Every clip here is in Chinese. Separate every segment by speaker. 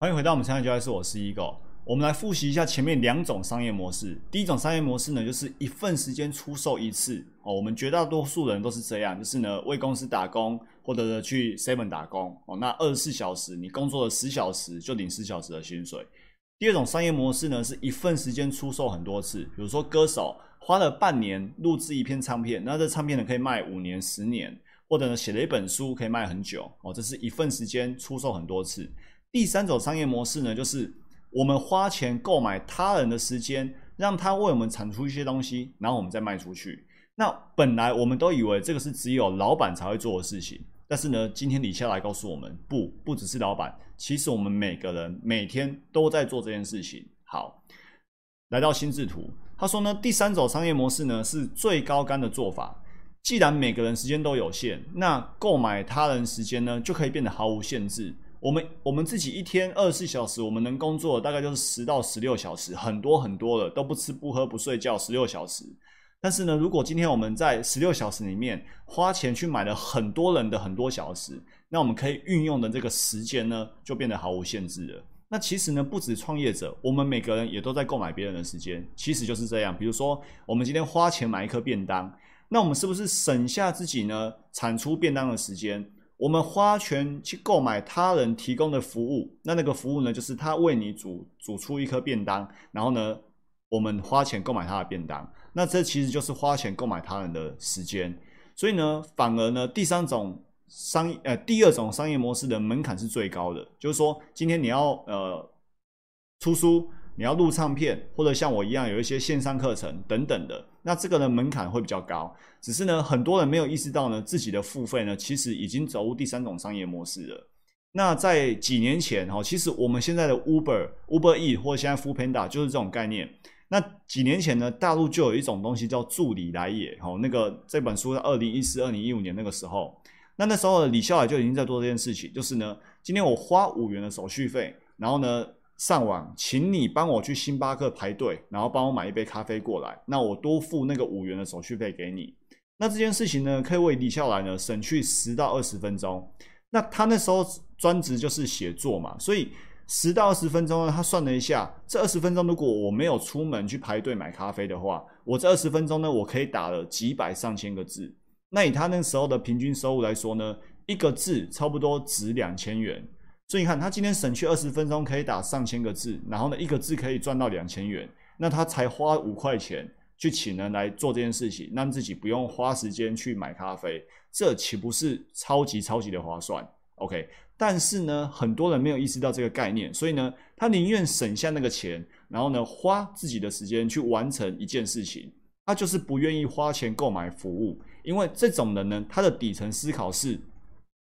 Speaker 1: 欢迎回到我们商业交易室，我是 Ego。我们来复习一下前面两种商业模式。第一种商业模式呢，就是一份时间出售一次哦。我们绝大多数人都是这样，就是呢为公司打工，或者呢去 Seven 打工哦。那二十四小时你工作了十小时，就领十小时的薪水。第二种商业模式呢，是一份时间出售很多次。比如说歌手花了半年录制一片唱片，那这唱片呢可以卖五年、十年，或者呢写了一本书可以卖很久哦。这是一份时间出售很多次。第三种商业模式呢，就是我们花钱购买他人的时间，让他为我们产出一些东西，然后我们再卖出去。那本来我们都以为这个是只有老板才会做的事情，但是呢，今天李笑来告诉我们，不，不只是老板，其实我们每个人每天都在做这件事情。好，来到心智图，他说呢，第三种商业模式呢是最高干的做法。既然每个人时间都有限，那购买他人时间呢就可以变得毫无限制。我们我们自己一天二十四小时，我们能工作大概就是十到十六小时，很多很多了，都不吃不喝不睡觉十六小时。但是呢，如果今天我们在十六小时里面花钱去买了很多人的很多小时，那我们可以运用的这个时间呢，就变得毫无限制了。那其实呢，不止创业者，我们每个人也都在购买别人的时间，其实就是这样。比如说，我们今天花钱买一颗便当，那我们是不是省下自己呢产出便当的时间？我们花钱去购买他人提供的服务，那那个服务呢，就是他为你煮煮出一颗便当，然后呢，我们花钱购买他的便当，那这其实就是花钱购买他人的时间。所以呢，反而呢，第三种商呃第二种商业模式的门槛是最高的，就是说今天你要呃出书。你要录唱片，或者像我一样有一些线上课程等等的，那这个呢门槛会比较高。只是呢，很多人没有意识到呢，自己的付费呢，其实已经走入第三种商业模式了。那在几年前哈，其实我们现在的 Uber、Uber E 或者现在 Food Panda 就是这种概念。那几年前呢，大陆就有一种东西叫助理来也哈，那个这本书在二零一四、二零一五年那个时候，那那时候李笑来就已经在做这件事情，就是呢，今天我花五元的手续费，然后呢。上网，请你帮我去星巴克排队，然后帮我买一杯咖啡过来。那我多付那个五元的手续费给你。那这件事情呢，可以为李笑来呢省去十到二十分钟。那他那时候专职就是写作嘛，所以十到二十分钟呢，他算了一下，这二十分钟如果我没有出门去排队买咖啡的话，我这二十分钟呢，我可以打了几百上千个字。那以他那时候的平均收入来说呢，一个字差不多值两千元。所以你看，他今天省去二十分钟可以打上千个字，然后呢，一个字可以赚到两千元，那他才花五块钱去请人来做这件事情，让自己不用花时间去买咖啡，这岂不是超级超级的划算？OK，但是呢，很多人没有意识到这个概念，所以呢，他宁愿省下那个钱，然后呢，花自己的时间去完成一件事情，他就是不愿意花钱购买服务，因为这种人呢，他的底层思考是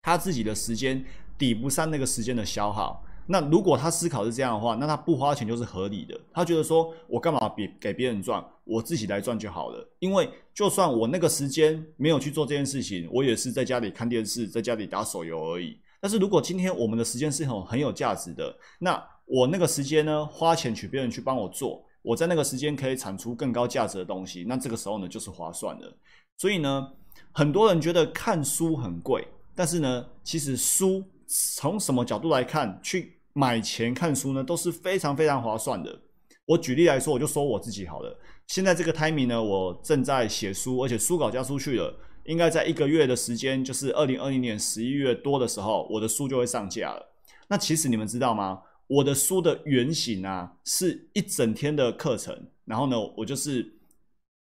Speaker 1: 他自己的时间。抵不上那个时间的消耗。那如果他思考是这样的话，那他不花钱就是合理的。他觉得说，我干嘛别给别人赚，我自己来赚就好了。因为就算我那个时间没有去做这件事情，我也是在家里看电视，在家里打手游而已。但是如果今天我们的时间是很很有价值的，那我那个时间呢，花钱请别人去帮我做，我在那个时间可以产出更高价值的东西，那这个时候呢，就是划算的。所以呢，很多人觉得看书很贵，但是呢，其实书。从什么角度来看，去买钱看书呢，都是非常非常划算的。我举例来说，我就说我自己好了。现在这个 timing 呢，我正在写书，而且书稿交出去了，应该在一个月的时间，就是二零二零年十一月多的时候，我的书就会上架了。那其实你们知道吗？我的书的原型啊，是一整天的课程，然后呢，我就是。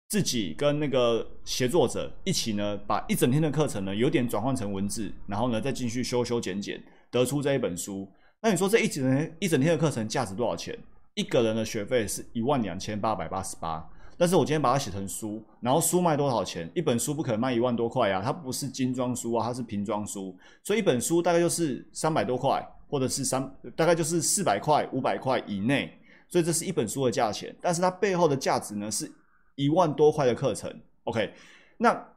Speaker 1: 自己跟那个协作者一起呢，把一整天的课程呢，有点转换成文字，然后呢，再进去修修剪剪，得出这一本书。那你说这一整天一整天的课程价值多少钱？一个人的学费是一万两千八百八十八。但是我今天把它写成书，然后书卖多少钱？一本书不可能卖一万多块呀，它不是精装书啊，它是瓶装书，所以一本书大概就是三百多块，或者是三大概就是四百块、五百块以内。所以这是一本书的价钱，但是它背后的价值呢是。一万多块的课程，OK，那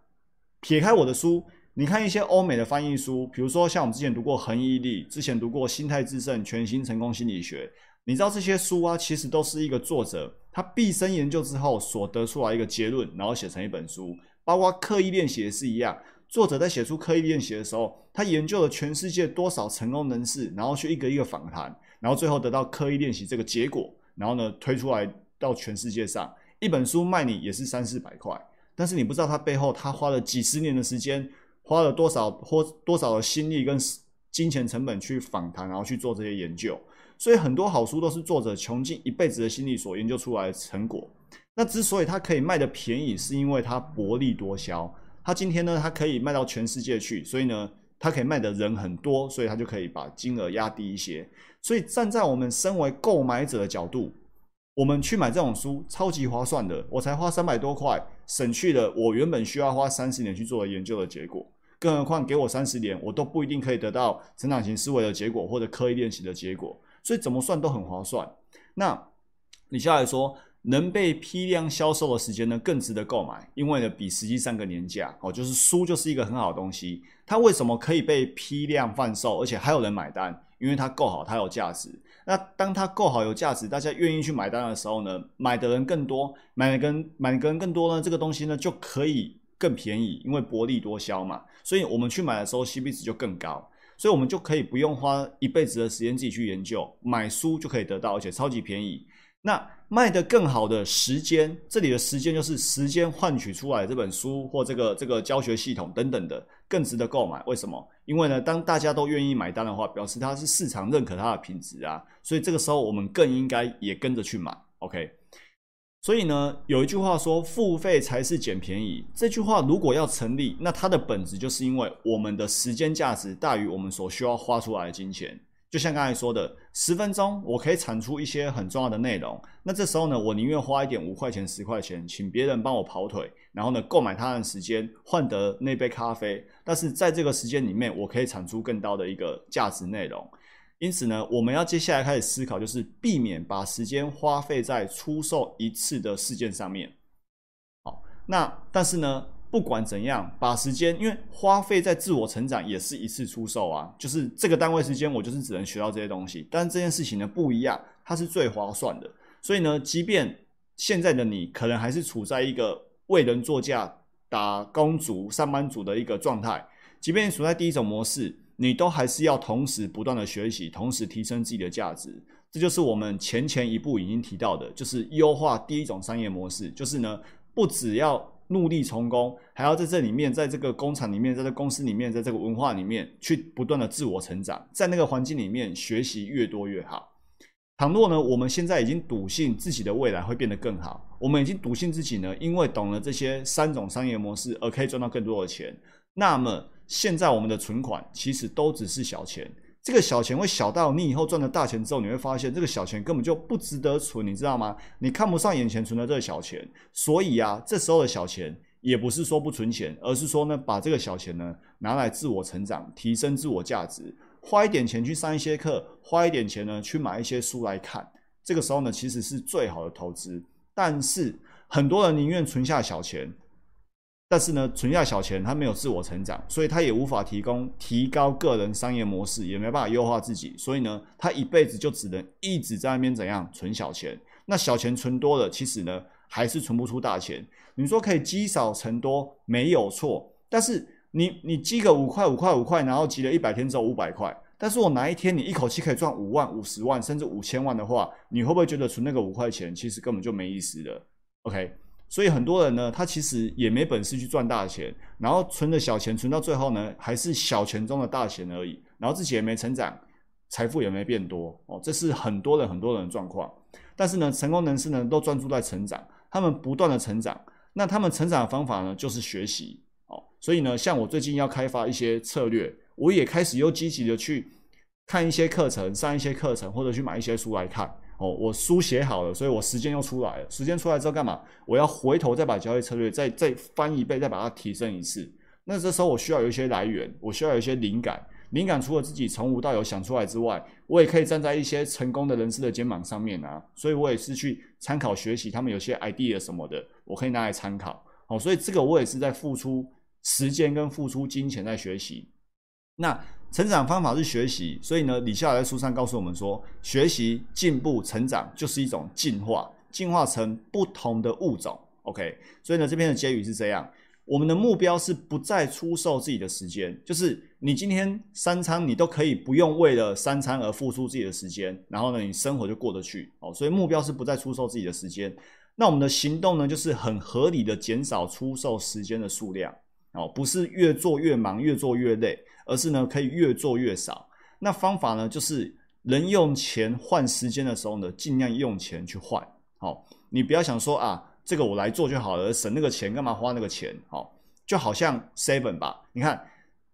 Speaker 1: 撇开我的书，你看一些欧美的翻译书，比如说像我们之前读过《恒毅力》，之前读过《心态制胜：全新成功心理学》，你知道这些书啊，其实都是一个作者他毕生研究之后所得出来一个结论，然后写成一本书。包括刻意练习也是一样，作者在写出刻意练习的时候，他研究了全世界多少成功人士，然后去一个一个访谈，然后最后得到刻意练习这个结果，然后呢推出来到全世界上，一本书卖你也是三四百块，但是你不知道他背后他花了几十年的时间，花了多少或多少的心力跟金钱成本去访谈，然后去做这些研究，所以很多好书都是作者穷尽一辈子的心力所研究出来的成果。那之所以它可以卖的便宜，是因为它薄利多销。他今天呢，他可以卖到全世界去，所以呢，他可以卖的人很多，所以他就可以把金额压低一些。所以站在我们身为购买者的角度，我们去买这种书超级划算的，我才花三百多块，省去了我原本需要花三十年去做的研究的结果。更何况给我三十年，我都不一定可以得到成长型思维的结果或者刻意练习的结果。所以怎么算都很划算。那你下来说。能被批量销售的时间呢，更值得购买，因为呢，比实际上个年价哦，就是书就是一个很好的东西。它为什么可以被批量贩售，而且还有人买单？因为它够好，它有价值。那当它够好、有价值，大家愿意去买单的时候呢，买的人更多，买的跟买的人更多呢，这个东西呢就可以更便宜，因为薄利多销嘛。所以我们去买的时候，CP 值就更高，所以我们就可以不用花一辈子的时间自己去研究，买书就可以得到，而且超级便宜。那卖的更好的时间，这里的时间就是时间换取出来这本书或这个这个教学系统等等的，更值得购买。为什么？因为呢，当大家都愿意买单的话，表示它是市场认可它的品质啊，所以这个时候我们更应该也跟着去买。OK，所以呢，有一句话说，付费才是捡便宜。这句话如果要成立，那它的本质就是因为我们的时间价值大于我们所需要花出来的金钱。就像刚才说的，十分钟我可以产出一些很重要的内容。那这时候呢，我宁愿花一点五块钱、十块钱，请别人帮我跑腿，然后呢，购买他的时间，换得那杯咖啡。但是在这个时间里面，我可以产出更高的一个价值内容。因此呢，我们要接下来开始思考，就是避免把时间花费在出售一次的事件上面。好，那但是呢？不管怎样，把时间，因为花费在自我成长也是一次出售啊，就是这个单位时间，我就是只能学到这些东西。但这件事情呢不一样，它是最划算的。所以呢，即便现在的你可能还是处在一个为人作嫁、打工族、上班族的一个状态，即便你处在第一种模式，你都还是要同时不断的学习，同时提升自己的价值。这就是我们前前一步已经提到的，就是优化第一种商业模式，就是呢，不只要。努力成功，还要在这里面，在这个工厂里面，在这公司里面，在这个文化里面去不断的自我成长，在那个环境里面学习越多越好。倘若呢，我们现在已经笃信自己的未来会变得更好，我们已经笃信自己呢，因为懂了这些三种商业模式而可以赚到更多的钱，那么现在我们的存款其实都只是小钱。这个小钱会小到你以后赚了大钱之后，你会发现这个小钱根本就不值得存，你知道吗？你看不上眼前存的这个小钱，所以啊，这时候的小钱也不是说不存钱，而是说呢，把这个小钱呢拿来自我成长、提升自我价值，花一点钱去上一些课，花一点钱呢去买一些书来看，这个时候呢其实是最好的投资。但是很多人宁愿存下小钱。但是呢，存下小钱，他没有自我成长，所以他也无法提供提高个人商业模式，也没办法优化自己，所以呢，他一辈子就只能一直在那边怎样存小钱。那小钱存多了，其实呢，还是存不出大钱。你说可以积少成多，没有错。但是你你积个五块五块五块，然后积了一百天之后五百块，但是我哪一天你一口气可以赚五万、五十万，甚至五千万的话，你会不会觉得存那个五块钱其实根本就没意思的？OK。所以很多人呢，他其实也没本事去赚大钱，然后存的小钱，存到最后呢，还是小钱中的大钱而已，然后自己也没成长，财富也没变多哦，这是很多人很多人的状况。但是呢，成功人士呢，都专注在成长，他们不断的成长，那他们成长的方法呢，就是学习哦。所以呢，像我最近要开发一些策略，我也开始又积极的去看一些课程，上一些课程，或者去买一些书来看。哦，我书写好了，所以我时间又出来了。时间出来之后干嘛？我要回头再把交易策略再再翻一倍，再把它提升一次。那这时候我需要有一些来源，我需要有一些灵感。灵感除了自己从无到有想出来之外，我也可以站在一些成功的人士的肩膀上面啊。所以我也是去参考学习他们有些 idea 什么的，我可以拿来参考。好，所以这个我也是在付出时间跟付出金钱在学习。那。成长方法是学习，所以呢，李笑来在书上告诉我们说，学习、进步、成长就是一种进化，进化成不同的物种。OK，所以呢，这边的结语是这样：我们的目标是不再出售自己的时间，就是你今天三餐你都可以不用为了三餐而付出自己的时间，然后呢，你生活就过得去哦。所以目标是不再出售自己的时间。那我们的行动呢，就是很合理的减少出售时间的数量哦，不是越做越忙，越做越累，而是呢可以越做越少。那方法呢，就是能用钱换时间的时候呢，尽量用钱去换。好，你不要想说啊。这个我来做就好了，省那个钱干嘛花那个钱？好，就好像 Seven 吧，你看，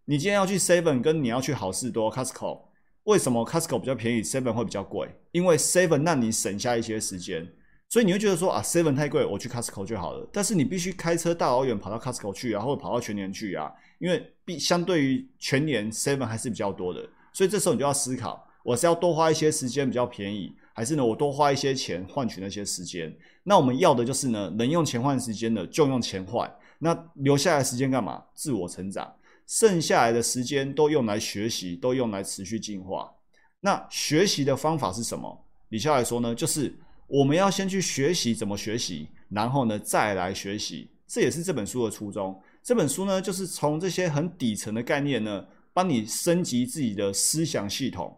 Speaker 1: 你今天要去 Seven，跟你要去好事多 Costco，为什么 Costco 比较便宜，Seven 会比较贵？因为 Seven 让你省下一些时间，所以你会觉得说啊，Seven 太贵，我去 Costco 就好了。但是你必须开车大老远跑到 Costco 去啊，或者跑到全年去啊，因为比相对于全年 Seven 还是比较多的，所以这时候你就要思考，我是要多花一些时间比较便宜。还是呢，我多花一些钱换取那些时间。那我们要的就是呢，能用钱换时间的就用钱换。那留下来时间干嘛？自我成长。剩下来的时间都用来学习，都用来持续进化。那学习的方法是什么？李笑来说呢，就是我们要先去学习怎么学习，然后呢再来学习。这也是这本书的初衷。这本书呢，就是从这些很底层的概念呢，帮你升级自己的思想系统。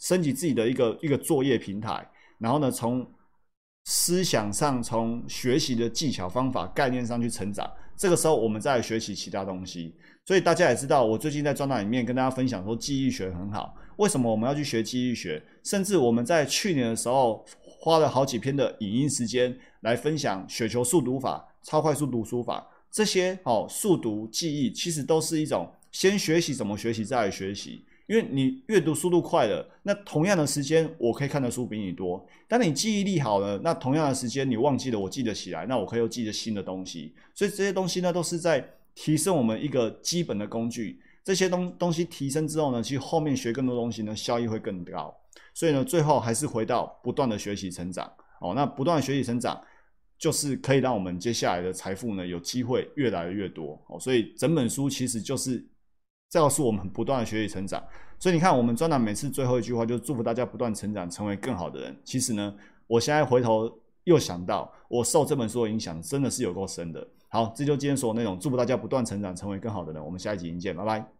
Speaker 1: 升级自己的一个一个作业平台，然后呢，从思想上、从学习的技巧、方法、概念上去成长。这个时候，我们再来学习其他东西。所以大家也知道，我最近在专栏里面跟大家分享说，记忆学很好。为什么我们要去学记忆学？甚至我们在去年的时候花了好几篇的影音时间来分享雪球速读法、超快速读书法这些哦，速读记忆其实都是一种先学习怎么学习，再来学习。因为你阅读速度快了，那同样的时间我可以看的书比你多。当你记忆力好了，那同样的时间你忘记了，我记得起来，那我可以又记得新的东西。所以这些东西呢，都是在提升我们一个基本的工具。这些东东西提升之后呢，其实后面学更多东西呢，效益会更高。所以呢，最后还是回到不断的学习成长。哦，那不断的学习成长，就是可以让我们接下来的财富呢，有机会越来越多。哦，所以整本书其实就是。这告诉我们不断的学习成长，所以你看，我们专栏每次最后一句话就是祝福大家不断成长，成为更好的人。其实呢，我现在回头又想到，我受这本书的影响真的是有够深的。好，这就今天所有内容，祝福大家不断成长，成为更好的人。我们下一集见，拜拜。